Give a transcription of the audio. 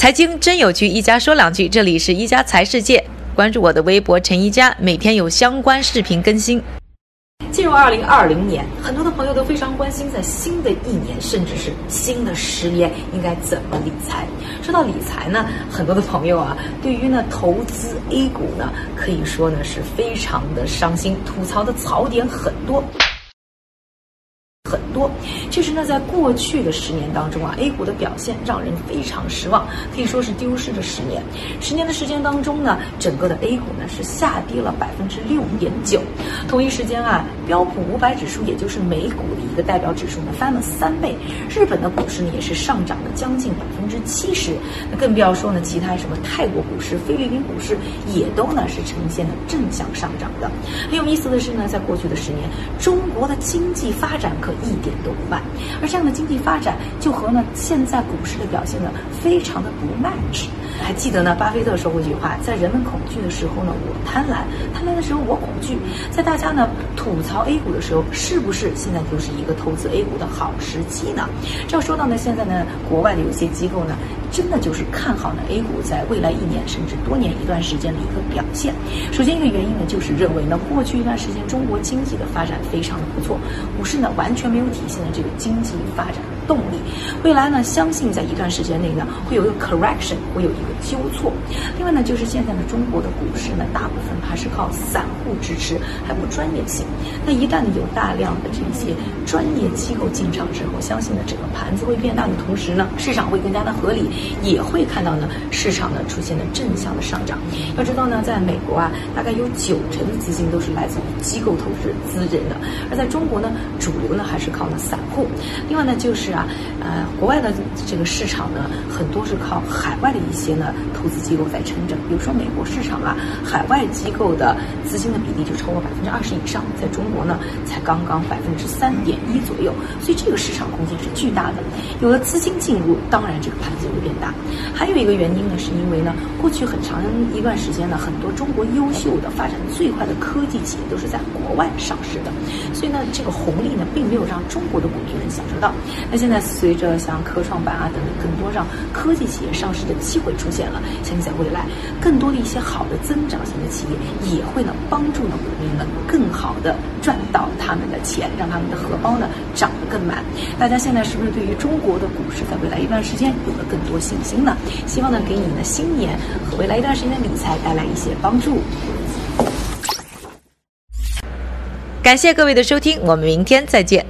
财经真有趣，一家说两句。这里是一家财世界，关注我的微博陈一家，每天有相关视频更新。进入二零二零年，很多的朋友都非常关心，在新的一年，甚至是新的十年，应该怎么理财？说到理财呢，很多的朋友啊，对于呢投资 A 股呢，可以说呢是非常的伤心，吐槽的槽点很多。很多，其实呢，在过去的十年当中啊，A 股的表现让人非常失望，可以说是丢失了十年。十年的时间当中呢，整个的 A 股呢是下跌了百分之六点九。同一时间啊，标普五百指数，也就是美股的一个代表指数呢，翻了三倍。日本的股市呢，也是上涨了将近百分之七十。那更不要说呢，其他什么泰国股市、菲律宾股市也都呢是呈现了正向上涨的。很有意思的是呢，在过去的十年，中国的经济发展可一点都不慢，而这样的经济发展就和呢现在股市的表现呢非常的不 match。还记得呢，巴菲特说过一句话：在人们恐惧的时候呢，我贪婪；贪婪的时候，我恐惧。在大家呢吐槽 A 股的时候，是不是现在就是一个投资 A 股的好时机呢？这要说到呢，现在呢，国外的有些机构呢，真的就是看好呢 A 股在未来一年甚至多年一段时间的一个表现。首先一个原因呢，就是认为呢，过去一段时间中国经济的发展非常的不错，股市呢完全没有体现了这个经济发展动力。未来呢，相信在一段时间内呢，会有一个 correction，会有一个。纠错，另外呢，就是现在呢，中国的股市呢，大部分还是靠散户支持，还不专业性。那一旦有大量的这些专业机构进场之后，相信呢整个盘子会变大的同时呢，市场会更加的合理，也会看到呢市场呢出现了正向的上涨。要知道呢，在美国啊，大概有九成的资金都是来自于机构投资资人的，而在中国呢，主流呢还是靠呢散户。另外呢，就是啊，呃，国外的这个市场呢，很多是靠海外的一些。呢，投资机构在撑着，比如说美国市场啊，海外机构的资金的比例就超过百分之二十以上，在中国呢才刚刚百分之三点一左右，所以这个市场空间是巨大的。有了资金进入，当然这个盘子就会变大。还有一个原因呢，是因为呢，过去很长一段时间呢，很多中国优秀的、发展最快的科技企业都是在国外上市的，所以呢，这个红利呢，并没有让中国的股民能享受到。那现那随着像科创板啊等等更多让科技企业上市的机会出，现了，相信在未来，更多的一些好的增长型的企业也会呢帮助呢股民们更好的赚到他们的钱，让他们的荷包呢涨得更满。大家现在是不是对于中国的股市在未来一段时间有了更多信心呢？希望呢给你的新年和未来一段时间的理财带来一些帮助。感谢各位的收听，我们明天再见。